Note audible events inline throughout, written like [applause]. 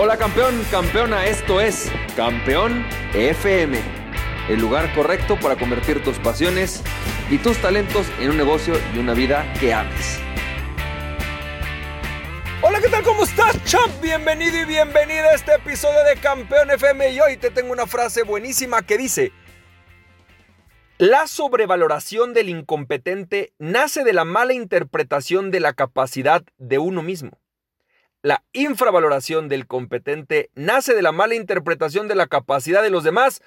Hola campeón, campeona, esto es Campeón FM, el lugar correcto para convertir tus pasiones y tus talentos en un negocio y una vida que ames. Hola, ¿qué tal? ¿Cómo estás, champ? Bienvenido y bienvenida a este episodio de Campeón FM y hoy te tengo una frase buenísima que dice, la sobrevaloración del incompetente nace de la mala interpretación de la capacidad de uno mismo. La infravaloración del competente nace de la mala interpretación de la capacidad de los demás.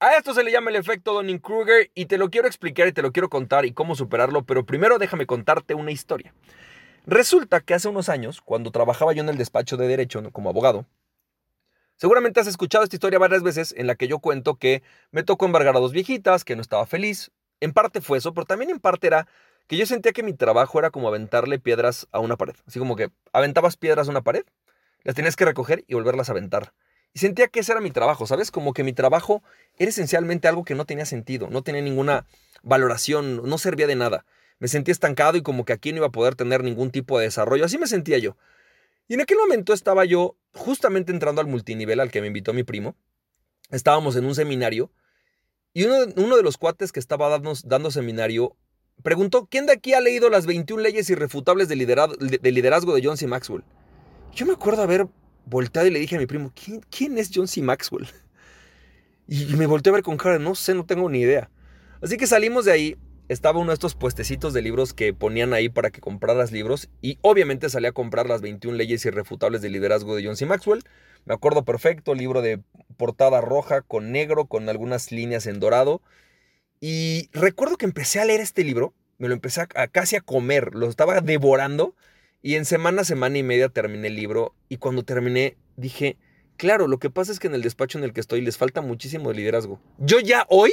A esto se le llama el efecto Donning-Kruger y te lo quiero explicar y te lo quiero contar y cómo superarlo, pero primero déjame contarte una historia. Resulta que hace unos años, cuando trabajaba yo en el despacho de derecho como abogado, seguramente has escuchado esta historia varias veces en la que yo cuento que me tocó embargar a dos viejitas, que no estaba feliz. En parte fue eso, pero también en parte era que yo sentía que mi trabajo era como aventarle piedras a una pared. Así como que aventabas piedras a una pared, las tenías que recoger y volverlas a aventar. Y sentía que ese era mi trabajo, ¿sabes? Como que mi trabajo era esencialmente algo que no tenía sentido, no tenía ninguna valoración, no servía de nada. Me sentía estancado y como que aquí no iba a poder tener ningún tipo de desarrollo. Así me sentía yo. Y en aquel momento estaba yo justamente entrando al multinivel al que me invitó mi primo. Estábamos en un seminario y uno, de los cuates que estaba dando seminario preguntó, ¿quién de aquí ha leído las 21 leyes irrefutables de liderazgo de, John C. Maxwell? Yo me acuerdo haber volteado y le dije a mi primo, ¿quién, es John C. Maxwell? [laughs] Y me volteé a ver con cara, no sé, no tengo ni idea. Así que salimos de ahí, estaba uno de estos puestecitos de libros que ponían ahí para que compraras libros y obviamente salí a comprar las 21 leyes irrefutables de liderazgo de John C. Maxwell. Me acuerdo perfecto, libro de portada roja con negro, con algunas líneas en dorado y recuerdo que empecé a leer este libro, me lo empecé a, casi a comer, lo estaba devorando y en semana, semana y media terminé el libro y cuando terminé dije, claro, lo que pasa es que en el despacho en el que estoy les falta muchísimo de liderazgo. Yo ya hoy,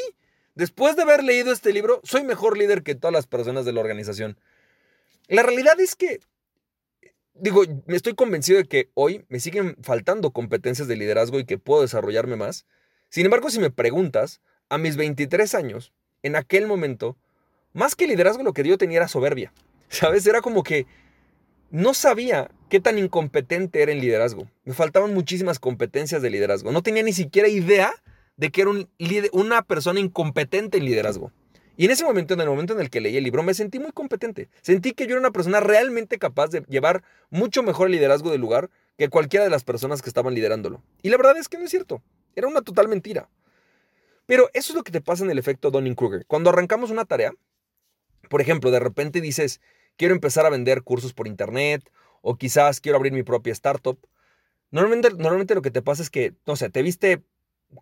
después de haber leído este libro, soy mejor líder que todas las personas de la organización. La realidad es que, digo, me estoy convencido de que hoy me siguen faltando competencias de liderazgo y que puedo desarrollarme más. Sin embargo, si me preguntas, a mis 23 años, en aquel momento, más que liderazgo, lo que yo tenía era soberbia. [laughs] ¿Sabes? Era como que no sabía qué tan incompetente era en liderazgo. Me faltaban muchísimas competencias de liderazgo. No tenía ni siquiera idea de que era un, una persona incompetente en liderazgo. Y en ese momento, en el momento en el que leí el libro, me sentí muy competente. Sentí que yo era una persona realmente capaz de llevar mucho mejor el liderazgo del lugar que cualquiera de las personas que estaban liderándolo. Y la verdad es que no es cierto. Era una total mentira. Pero eso es lo que te pasa en el efecto Donning-Kruger. Cuando arrancamos una tarea, por ejemplo, de repente dices, quiero empezar a vender cursos por internet o quizás quiero abrir mi propia startup. Normalmente, normalmente lo que te pasa es que, no sé, te viste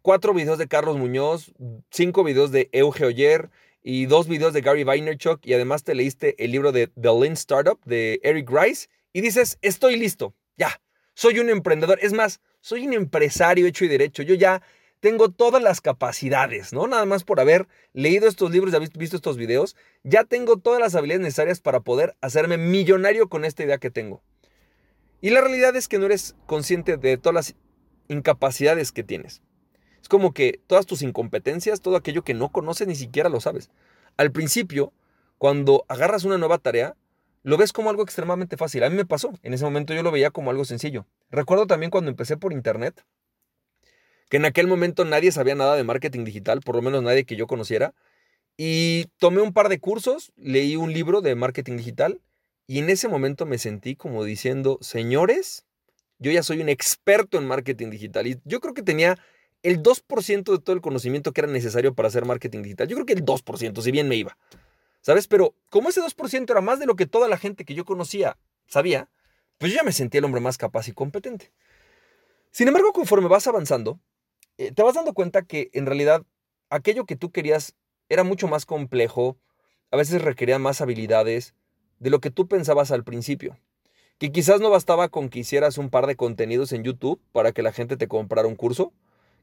cuatro videos de Carlos Muñoz, cinco videos de Euge Oyer y dos videos de Gary Vaynerchuk y además te leíste el libro de The Lean Startup de Eric Rice y dices, estoy listo, ya, soy un emprendedor. Es más, soy un empresario hecho y derecho. Yo ya tengo todas las capacidades, ¿no? Nada más por haber leído estos libros y haber visto estos videos, ya tengo todas las habilidades necesarias para poder hacerme millonario con esta idea que tengo. Y la realidad es que no eres consciente de todas las incapacidades que tienes. Es como que todas tus incompetencias, todo aquello que no conoces, ni siquiera lo sabes. Al principio, cuando agarras una nueva tarea, lo ves como algo extremadamente fácil. A mí me pasó. En ese momento yo lo veía como algo sencillo. Recuerdo también cuando empecé por internet, que en aquel momento nadie sabía nada de marketing digital, por lo menos nadie que yo conociera. Y tomé un par de cursos, leí un libro de marketing digital y en ese momento me sentí como diciendo, señores, yo ya soy un experto en marketing digital y yo creo que tenía el 2% de todo el conocimiento que era necesario para hacer marketing digital. Yo creo que el 2%, si bien me iba. ¿Sabes? Pero como ese 2% era más de lo que toda la gente que yo conocía sabía, pues yo ya me sentía el hombre más capaz y competente. Sin embargo, conforme vas avanzando, eh, te vas dando cuenta que en realidad aquello que tú querías era mucho más complejo, a veces requería más habilidades de lo que tú pensabas al principio. Que quizás no bastaba con que hicieras un par de contenidos en YouTube para que la gente te comprara un curso,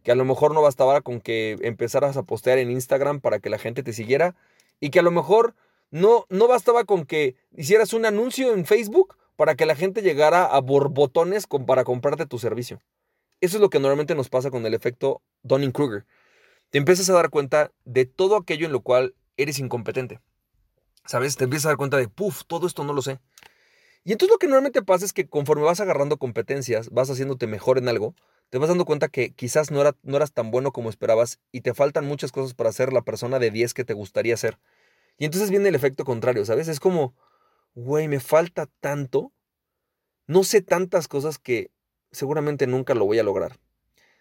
que a lo mejor no bastaba con que empezaras a postear en Instagram para que la gente te siguiera, y que a lo mejor no, no bastaba con que hicieras un anuncio en Facebook para que la gente llegara a borbotones para comprarte tu servicio. Eso es lo que normalmente nos pasa con el efecto Donning-Kruger. Te empiezas a dar cuenta de todo aquello en lo cual eres incompetente. ¿Sabes? Te empiezas a dar cuenta de, puff, todo esto no lo sé. Y entonces lo que normalmente pasa es que conforme vas agarrando competencias, vas haciéndote mejor en algo, te vas dando cuenta que quizás no, era, no eras tan bueno como esperabas y te faltan muchas cosas para ser la persona de 10 que te gustaría ser. Y entonces viene el efecto contrario, ¿sabes? Es como, güey, me falta tanto, no sé tantas cosas que seguramente nunca lo voy a lograr.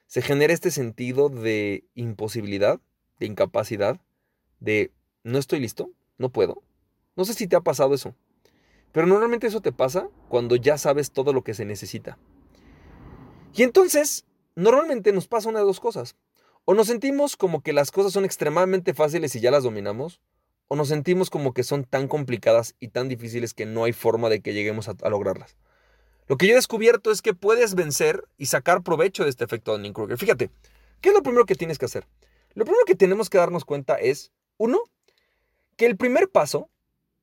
Se genera este sentido de imposibilidad, de incapacidad, de no estoy listo, no puedo. No sé si te ha pasado eso. Pero normalmente eso te pasa cuando ya sabes todo lo que se necesita. Y entonces, normalmente nos pasa una de dos cosas. O nos sentimos como que las cosas son extremadamente fáciles y ya las dominamos, o nos sentimos como que son tan complicadas y tan difíciles que no hay forma de que lleguemos a, lograrlas. Lo que yo he descubierto es que puedes vencer y sacar provecho de este efecto de Dunning-Kruger. Fíjate, ¿qué es lo primero que tienes que hacer? Lo primero que tenemos que darnos cuenta es, uno, que el primer paso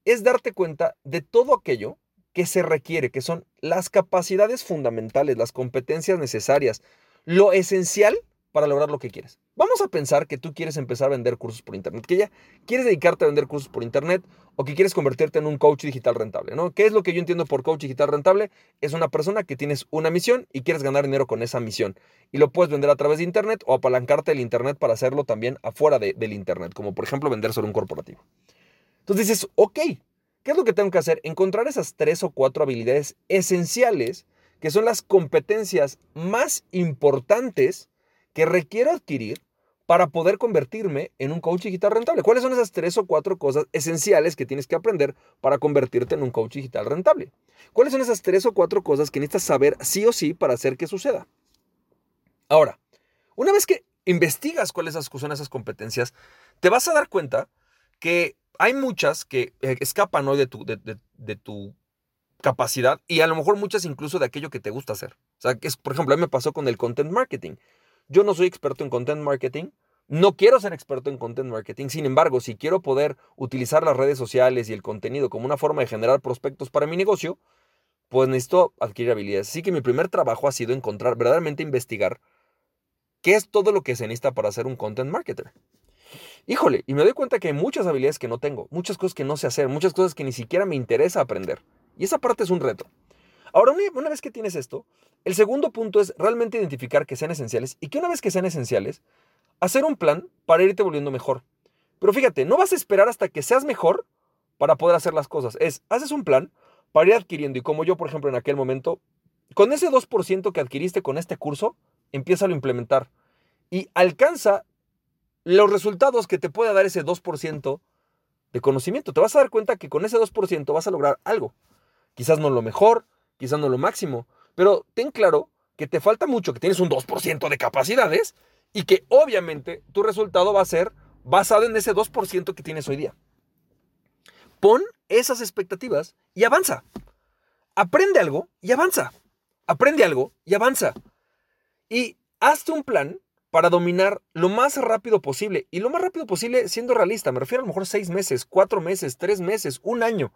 es darte cuenta de todo aquello que se requiere, que son las capacidades fundamentales, las competencias necesarias, lo esencial para lograr lo que quieres. Vamos a pensar que tú quieres empezar a vender cursos por internet, que ya quieres dedicarte a vender cursos por internet o que quieres convertirte en un coach digital rentable, ¿no? ¿Qué es lo que yo entiendo por coach digital rentable? Es una persona que tienes una misión y quieres ganar dinero con esa misión y lo puedes vender a través de internet o apalancarte el internet para hacerlo también afuera del internet, como por ejemplo vender sobre un corporativo. Entonces dices, ok, ¿qué es lo que tengo que hacer? Encontrar esas tres o cuatro habilidades esenciales que son las competencias más importantes que requiero adquirir para poder convertirme en un coach digital rentable. ¿Cuáles son esas tres o cuatro cosas esenciales que tienes que aprender para convertirte en un coach digital rentable? ¿Cuáles son esas tres o cuatro cosas que necesitas saber sí o sí para hacer que suceda? Ahora, una vez que investigas cuáles son esas competencias, te vas a dar cuenta que hay muchas que eh, escapan hoy de tu, de, tu capacidad y a lo mejor muchas incluso de aquello que te gusta hacer. O sea, por ejemplo, a mí me pasó con el content marketing. Yo no soy experto en content marketing, no quiero ser experto en content marketing, sin embargo, si quiero poder utilizar las redes sociales y el contenido como una forma de generar prospectos para mi negocio, pues necesito adquirir habilidades. Así que mi primer trabajo ha sido encontrar, verdaderamente investigar qué es todo lo que se necesita para ser un content marketer. Híjole, y me doy cuenta que hay muchas habilidades que no tengo, muchas cosas que no sé hacer, muchas cosas que ni siquiera me interesa aprender. Y esa parte es un reto. Ahora, una vez que tienes esto, el segundo punto es realmente identificar que sean esenciales y que una vez que sean esenciales, hacer un plan para irte volviendo mejor. Pero fíjate, no vas a esperar hasta que seas mejor para poder hacer las cosas. Es, haces un plan para ir adquiriendo y como yo, por ejemplo, en aquel momento, con ese 2% que adquiriste con este curso, empieza a implementar y alcanza los resultados que te puede dar ese 2% de conocimiento. Te vas a dar cuenta que con ese 2% vas a lograr algo. Quizás no lo mejor, quizás no lo máximo, pero ten claro que te falta mucho, que tienes un 2% de capacidades y que obviamente tu resultado va a ser basado en ese 2% que tienes hoy día. Pon esas expectativas y avanza. Aprende algo y avanza. Aprende algo y avanza. Y hazte un plan para dominar lo más rápido posible. Y lo más rápido posible siendo realista. Me refiero a lo mejor seis meses, cuatro meses, tres meses, un año.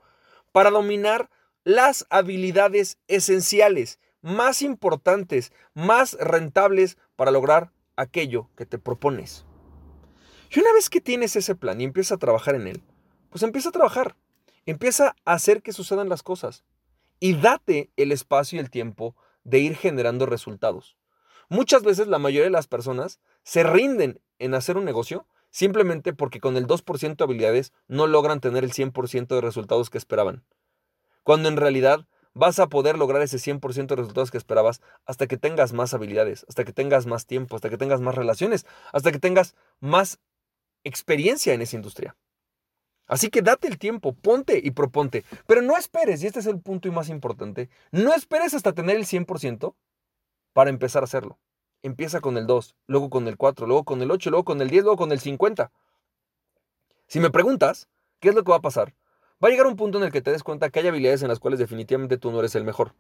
Para dominar las habilidades esenciales, más importantes, más rentables para lograr aquello que te propones. Y una vez que tienes ese plan y empiezas a trabajar en él, pues empieza a trabajar. Empieza a hacer que sucedan las cosas. Y date el espacio y el tiempo de ir generando resultados. Muchas veces la mayoría de las personas se rinden en hacer un negocio simplemente porque con el 2% de habilidades no logran tener el 100% de resultados que esperaban. Cuando en realidad vas a poder lograr ese 100% de resultados que esperabas hasta que tengas más habilidades, hasta que tengas más tiempo, hasta que tengas más relaciones, hasta que tengas más experiencia en esa industria. Así que date el tiempo, ponte y proponte, pero no esperes, y este es el punto y más importante, no esperes hasta tener el 100% para empezar a hacerlo. Empieza con el 2, luego con el 4, luego con el 8, luego con el 10, luego con el 50. Si me preguntas, ¿qué es lo que va a pasar? Va a llegar un punto en el que te des cuenta que hay habilidades en las cuales definitivamente tú no eres el mejor.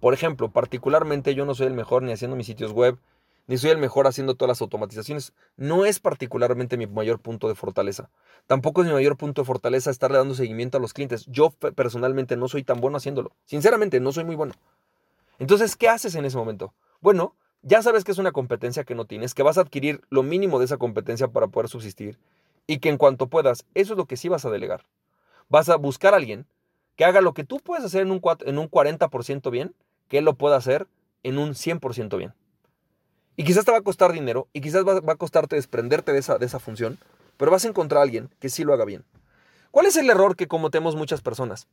Por ejemplo, particularmente yo no soy el mejor ni haciendo mis sitios web, ni soy el mejor haciendo todas las automatizaciones. No es particularmente mi mayor punto de fortaleza. Tampoco es mi mayor punto de fortaleza estarle dando seguimiento a los clientes. Yo personalmente no soy tan bueno haciéndolo. Sinceramente, no soy muy bueno. Entonces, ¿qué haces en ese momento? Bueno, ya sabes que es una competencia que no tienes, que vas a adquirir lo mínimo de esa competencia para poder subsistir y que en cuanto puedas, eso es lo que sí vas a delegar. Vas a buscar a alguien que haga lo que tú puedes hacer en un, en un 40% bien, que él lo pueda hacer en un 100% bien. Y quizás te va a costar dinero y quizás va, a costarte desprenderte de esa, de esa función, pero vas a encontrar a alguien que sí lo haga bien. ¿Cuál es el error que cometemos muchas personas?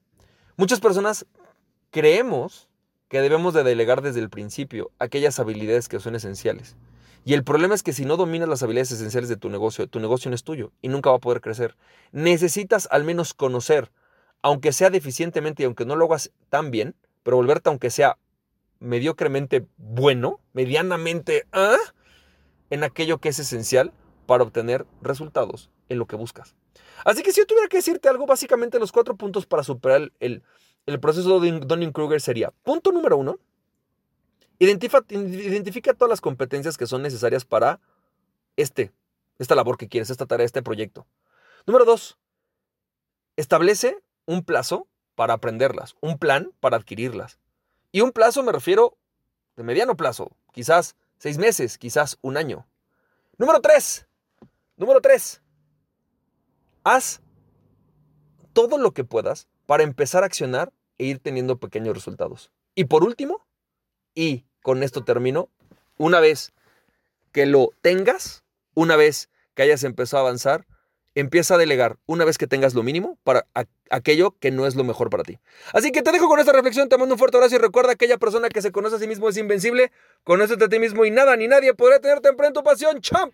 Muchas personas creemos que debemos de delegar desde el principio aquellas habilidades que son esenciales. Y el problema es que si no dominas las habilidades esenciales de tu negocio, tu negocio no es tuyo y nunca va a poder crecer. Necesitas al menos conocer, aunque sea deficientemente y aunque no lo hagas tan bien, pero volverte aunque sea mediocremente bueno, medianamente ¿ah? en aquello que es esencial para obtener resultados en lo que buscas. Así que si yo tuviera que decirte algo, básicamente los cuatro puntos para superar el, el proceso de Dunning-Kruger sería, punto número uno, identifica, todas las competencias que son necesarias para este, esta labor que quieres, esta tarea, este proyecto. Número dos, establece un plazo para aprenderlas, un plan para adquirirlas. Y un plazo me refiero de mediano plazo, quizás seis meses, quizás un año. Número tres, número tres, haz todo lo que puedas para empezar a accionar e ir teniendo pequeños resultados. Y por último, y con esto termino, una vez que lo tengas, una vez que hayas empezado a avanzar, empieza a delegar una vez que tengas lo mínimo para aquello que no es lo mejor para ti. Así que te dejo con esta reflexión, te mando un fuerte abrazo y recuerda aquella persona que se conoce a sí mismo es invencible, conócete a ti mismo y nada ni nadie podrá tenerte en tu pasión, champ.